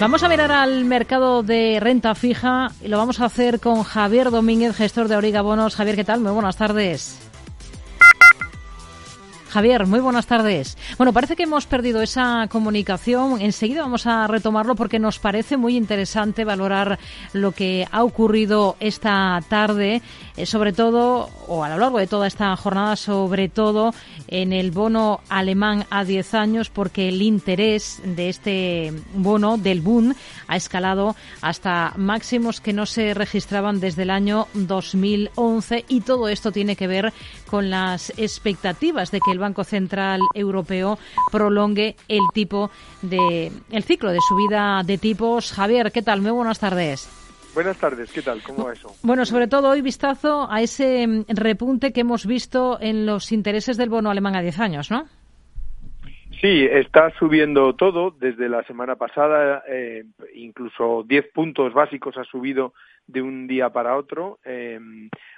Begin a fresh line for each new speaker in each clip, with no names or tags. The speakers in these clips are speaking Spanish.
Vamos a mirar al mercado de renta fija y lo vamos a hacer con Javier Domínguez, gestor de Origa Bonos. Javier, ¿qué tal? Muy buenas tardes. Javier, muy buenas tardes. Bueno, parece que hemos perdido esa comunicación. Enseguida vamos a retomarlo porque nos parece muy interesante valorar lo que ha ocurrido esta tarde, eh, sobre todo, o a lo largo de toda esta jornada, sobre todo en el bono alemán a 10 años, porque el interés de este bono, del Bund, ha escalado hasta máximos que no se registraban desde el año 2011 y todo esto tiene que ver con las expectativas de que el Banco Central Europeo prolongue el tipo de el ciclo de subida de tipos. Javier, ¿qué tal? Muy buenas tardes.
Buenas tardes, ¿qué tal? ¿Cómo va eso?
Bueno, sobre todo hoy vistazo a ese mm, repunte que hemos visto en los intereses del bono alemán a 10 años, ¿no?
Sí, está subiendo todo desde la semana pasada, eh, incluso 10 puntos básicos ha subido de un día para otro. Eh,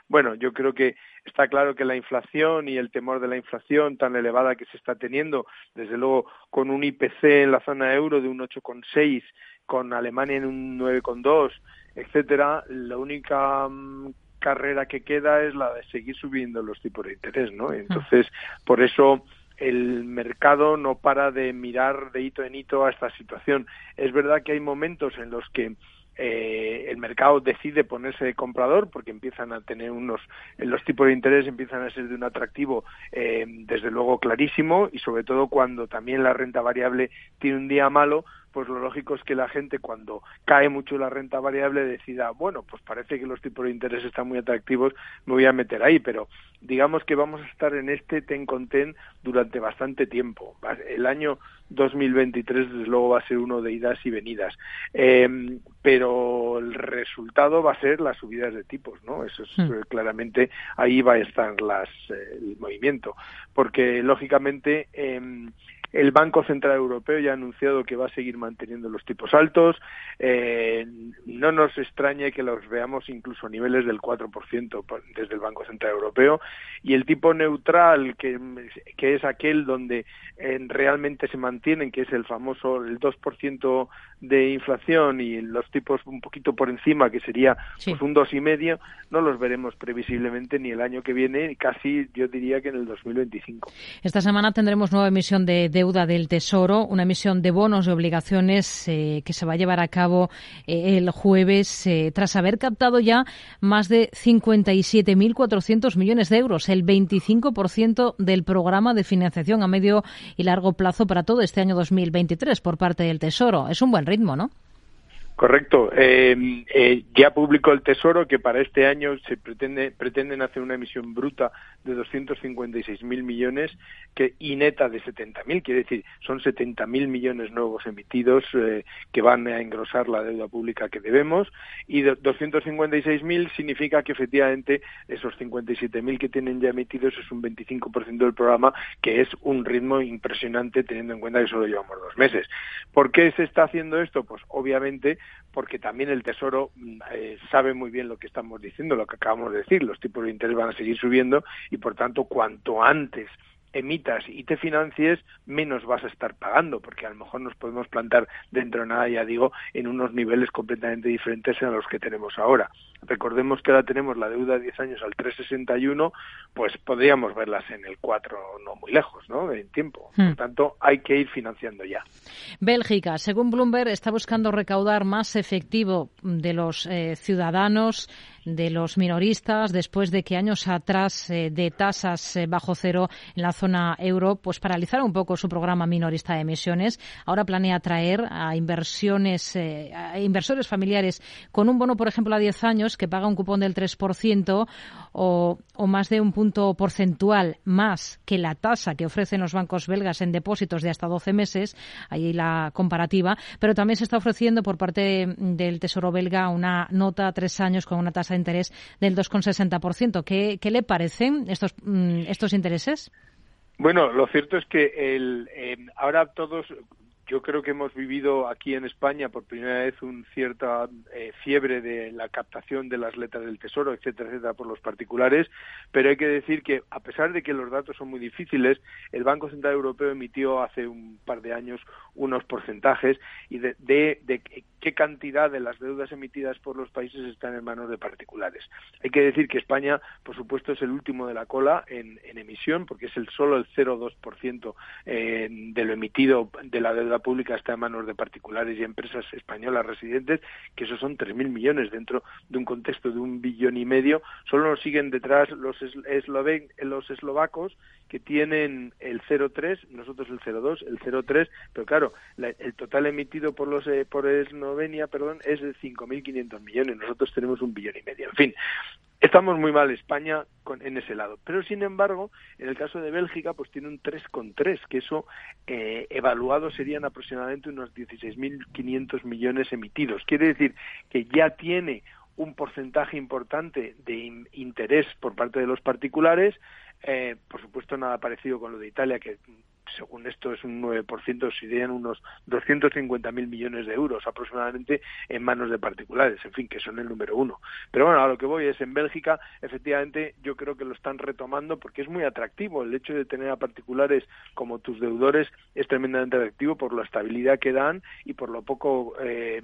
bueno, yo creo que está claro que la inflación y el temor de la inflación tan elevada que se está teniendo, desde luego con un IPC en la zona euro de un 8,6, con Alemania en un 9,2, etcétera, la única mm, carrera que queda es la de seguir subiendo los tipos de interés, ¿no? Entonces, por eso el mercado no para de mirar de hito en hito a esta situación. Es verdad que hay momentos en los que eh, el mercado decide ponerse de comprador porque empiezan a tener unos los tipos de interés empiezan a ser de un atractivo eh, desde luego clarísimo y sobre todo cuando también la renta variable tiene un día malo pues lo lógico es que la gente cuando cae mucho la renta variable decida, bueno, pues parece que los tipos de interés están muy atractivos, me voy a meter ahí, pero digamos que vamos a estar en este ten con ten durante bastante tiempo. El año 2023 desde luego va a ser uno de idas y venidas, eh, pero el resultado va a ser las subidas de tipos, ¿no? Eso es hmm. claramente ahí va a estar las, eh, el movimiento, porque lógicamente eh, el Banco Central Europeo ya ha anunciado que va a seguir manteniendo los tipos altos. Eh, no nos extrañe que los veamos incluso a niveles del 4% desde el Banco Central Europeo. Y el tipo neutral, que, que es aquel donde eh, realmente se mantienen, que es el famoso el 2% de inflación y los tipos un poquito por encima, que sería pues, un 2,5%, no los veremos previsiblemente ni el año que viene, casi yo diría que en el 2025.
Esta semana tendremos nueva emisión de deuda del Tesoro, una emisión de bonos y obligaciones eh, que se va a llevar a cabo eh, el jueves, eh, tras haber captado ya más de 57.400 millones de euros, el 25% del programa de financiación a medio y largo plazo para todo este año 2023 por parte del Tesoro. Es un buen ritmo, ¿no?
Correcto. Eh, eh, ya publicó el Tesoro que para este año se pretende, pretenden hacer una emisión bruta de 256.000 millones que, y neta de 70.000, quiere decir, son 70.000 millones nuevos emitidos eh, que van a engrosar la deuda pública que debemos y 256.000 significa que efectivamente esos 57.000 que tienen ya emitidos es un 25% del programa, que es un ritmo impresionante teniendo en cuenta que solo llevamos dos meses. ¿Por qué se está haciendo esto? Pues obviamente porque también el Tesoro mm, eh, sabe muy bien lo que estamos diciendo, lo que acabamos de decir, los tipos de interés van a seguir subiendo y por tanto cuanto antes emitas y te financies, menos vas a estar pagando, porque a lo mejor nos podemos plantar dentro de nada, ya digo, en unos niveles completamente diferentes a los que tenemos ahora. Recordemos que ahora tenemos la deuda de 10 años al 361, pues podríamos verlas en el 4 no muy lejos, ¿no? En tiempo. Por hmm. tanto, hay que ir financiando ya.
Bélgica, según Bloomberg, está buscando recaudar más efectivo de los eh, ciudadanos de los minoristas después de que años atrás eh, de tasas eh, bajo cero en la zona euro pues paralizaron un poco su programa minorista de emisiones. Ahora planea atraer a inversiones eh, a inversores familiares con un bono, por ejemplo, a 10 años que paga un cupón del 3% o, o más de un punto porcentual más que la tasa que ofrecen los bancos belgas en depósitos de hasta 12 meses. Ahí la comparativa. Pero también se está ofreciendo por parte del Tesoro belga una nota a tres años con una tasa interés del 2,60%. ¿Qué, ¿Qué le parecen estos, mm, estos intereses?
Bueno, lo cierto es que el, ahora todos yo creo que hemos vivido aquí en España por primera vez una cierta eh, fiebre de la captación de las letras del tesoro, etcétera, etcétera, por los particulares, pero hay que decir que a pesar de que los datos son muy difíciles, el Banco Central Europeo emitió hace un par de años unos porcentajes y de, de, qué cantidad de las deudas emitidas por los países están en manos de particulares. Hay que decir que España, por supuesto, es el último de la cola en, emisión, porque es el solo el 0,2% eh, de lo emitido de la deuda pública está en manos de particulares y empresas españolas residentes, que esos son 3.000 millones dentro de un contexto de un billón y medio. Solo nos siguen detrás los, esloven, los eslovacos, que tienen el 0,3, nosotros el 0,2, el 0,3, pero claro, el total emitido por los eh, por Eslovenia, perdón, es de 5.500 millones, nosotros tenemos un billón y medio. En fin, Estamos muy mal España con, en ese lado. Pero, sin embargo, en el caso de Bélgica, pues tiene un 3,3, que eso eh, evaluado serían aproximadamente unos 16.500 millones emitidos. Quiere decir que ya tiene un porcentaje importante de interés por parte de los particulares. Eh, por supuesto, nada parecido con lo de Italia, que según esto es un 9%, serían unos 250.000 millones de euros aproximadamente en manos de particulares, en fin, que son el número uno. Pero bueno, a lo que voy es en Bélgica, efectivamente, yo creo que lo están retomando porque es muy atractivo. El hecho de tener a particulares como tus deudores es tremendamente atractivo por la estabilidad que dan y por lo poco eh,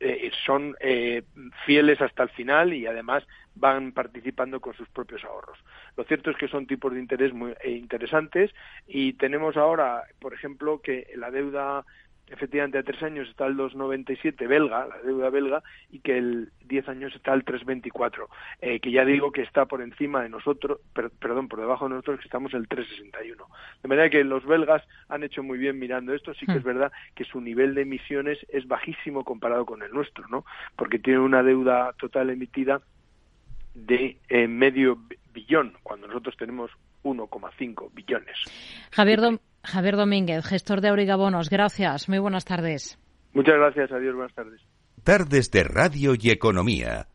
eh, son eh, fieles hasta el final y además van participando con sus propios ahorros. Lo cierto es que son tipos de interés muy interesantes y tenemos ahora, por ejemplo, que la deuda efectivamente a tres años está el 2,97 belga, la deuda belga, y que el 10 años está el 3,24, eh, que ya digo que está por encima de nosotros, perdón, por debajo de nosotros, que estamos el 3,61. De manera que los belgas han hecho muy bien mirando esto, sí que es hmm. verdad que su nivel de emisiones es bajísimo comparado con el nuestro, ¿no? Porque tiene una deuda total emitida de eh, medio billón, cuando nosotros tenemos 1,5 billones.
Javier, Javier Domínguez, gestor de Aurigabonos, gracias. Muy buenas tardes.
Muchas gracias, adiós, buenas tardes.
Tardes de Radio y Economía